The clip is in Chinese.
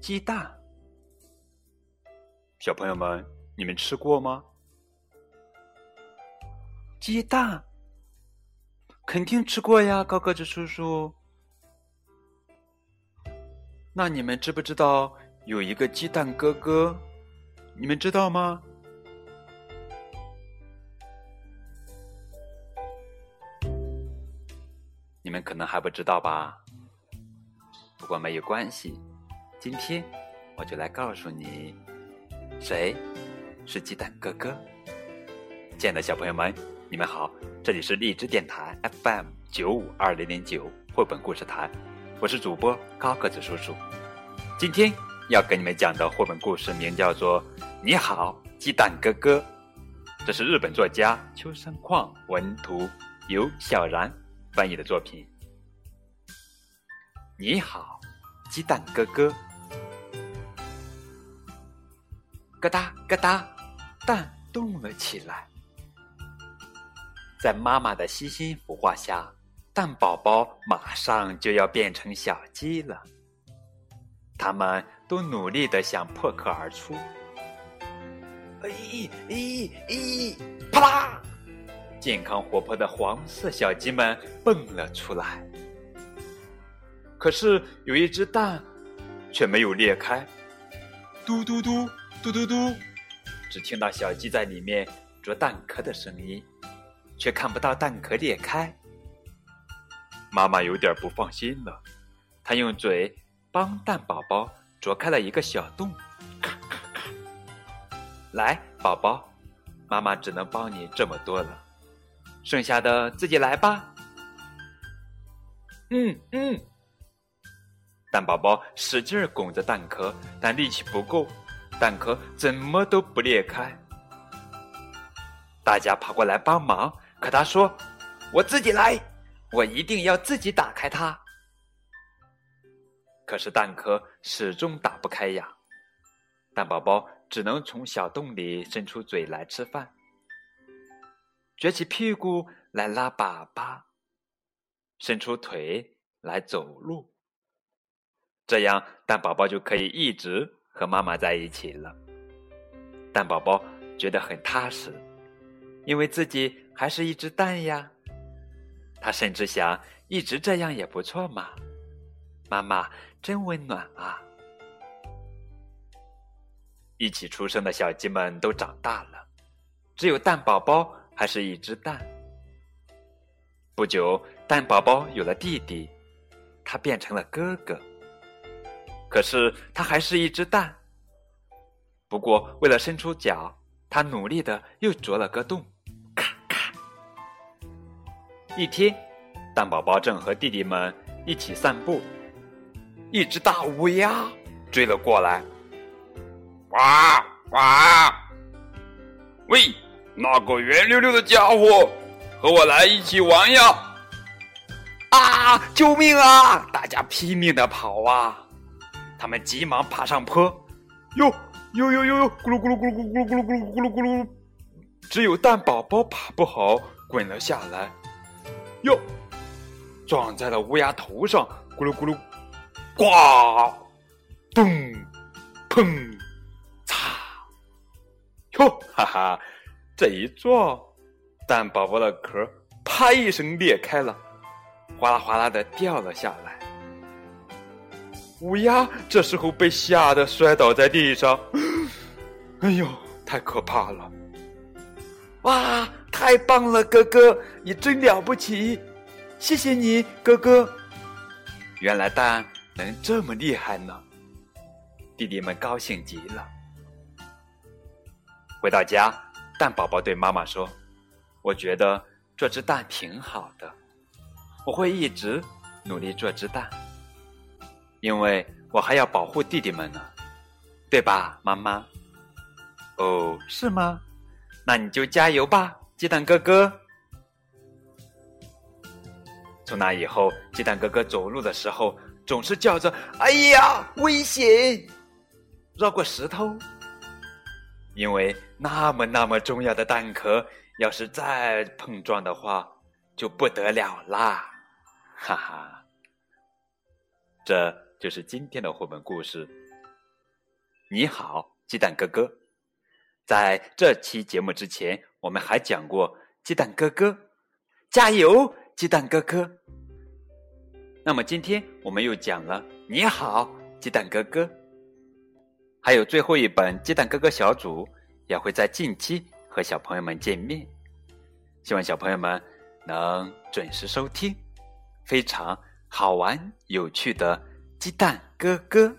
鸡蛋。小朋友们，你们吃过吗？鸡蛋，肯定吃过呀，高个子叔叔。那你们知不知道有一个鸡蛋哥哥？你们知道吗？你们可能还不知道吧？不过没有关系，今天我就来告诉你，谁是鸡蛋哥哥。亲爱的小朋友们，你们好，这里是荔枝电台 FM 九五二零零九绘本故事台，我是主播高个子叔叔。今天要给你们讲的绘本故事名叫做《你好，鸡蛋哥哥》，这是日本作家秋山矿文图，由小然翻译的作品。你好，鸡蛋哥哥。咯哒咯哒，蛋动了起来。在妈妈的悉心孵化下，蛋宝宝马上就要变成小鸡了。他们都努力的想破壳而出。哎咦咦！啪啦！健康活泼的黄色小鸡们蹦了出来。可是有一只蛋却没有裂开，嘟嘟嘟嘟嘟嘟，只听到小鸡在里面啄蛋壳的声音，却看不到蛋壳裂开。妈妈有点不放心了，她用嘴帮蛋宝宝啄开了一个小洞。咔咔咔！来，宝宝，妈妈只能帮你这么多了，剩下的自己来吧。嗯嗯。蛋宝宝使劲拱着蛋壳，但力气不够，蛋壳怎么都不裂开。大家跑过来帮忙，可他说：“我自己来，我一定要自己打开它。”可是蛋壳始终打不开呀，蛋宝宝只能从小洞里伸出嘴来吃饭，撅起屁股来拉粑粑，伸出腿来走路。这样，蛋宝宝就可以一直和妈妈在一起了。蛋宝宝觉得很踏实，因为自己还是一只蛋呀。他甚至想，一直这样也不错嘛。妈妈真温暖啊！一起出生的小鸡们都长大了，只有蛋宝宝还是一只蛋。不久，蛋宝宝有了弟弟，他变成了哥哥。可是它还是一只蛋。不过为了伸出脚，它努力的又啄了个洞，咔咔。一天，蛋宝宝正和弟弟们一起散步，一只大乌鸦追了过来，哇哇！喂，那个圆溜溜的家伙，和我来一起玩呀！啊！救命啊！大家拼命的跑啊！他们急忙爬上坡，哟哟哟哟哟，咕噜咕噜咕噜咕噜咕噜咕噜咕噜咕噜，只有蛋宝宝爬不好，滚了下来，哟，撞在了乌鸦头上，咕噜咕噜，呱，咚，砰，擦，哟，哈哈，这一撞，蛋宝宝的壳啪一声裂开了，哗啦哗啦的掉了下来。乌鸦这时候被吓得摔倒在地上，哎呦，太可怕了！哇，太棒了，哥哥，你真了不起，谢谢你，哥哥。原来蛋能这么厉害呢，弟弟们高兴极了。回到家，蛋宝宝对妈妈说：“我觉得这只蛋挺好的，我会一直努力做只蛋。”因为我还要保护弟弟们呢，对吧，妈妈？哦，是吗？那你就加油吧，鸡蛋哥哥。从那以后，鸡蛋哥哥走路的时候总是叫着：“哎呀，危险！绕过石头。”因为那么那么重要的蛋壳，要是再碰撞的话，就不得了啦！哈哈，这。就是今天的绘本故事，你好，鸡蛋哥哥。在这期节目之前，我们还讲过鸡蛋哥哥，加油，鸡蛋哥哥。那么今天我们又讲了你好，鸡蛋哥哥。还有最后一本鸡蛋哥哥小组也会在近期和小朋友们见面，希望小朋友们能准时收听，非常好玩有趣的鸡蛋哥哥。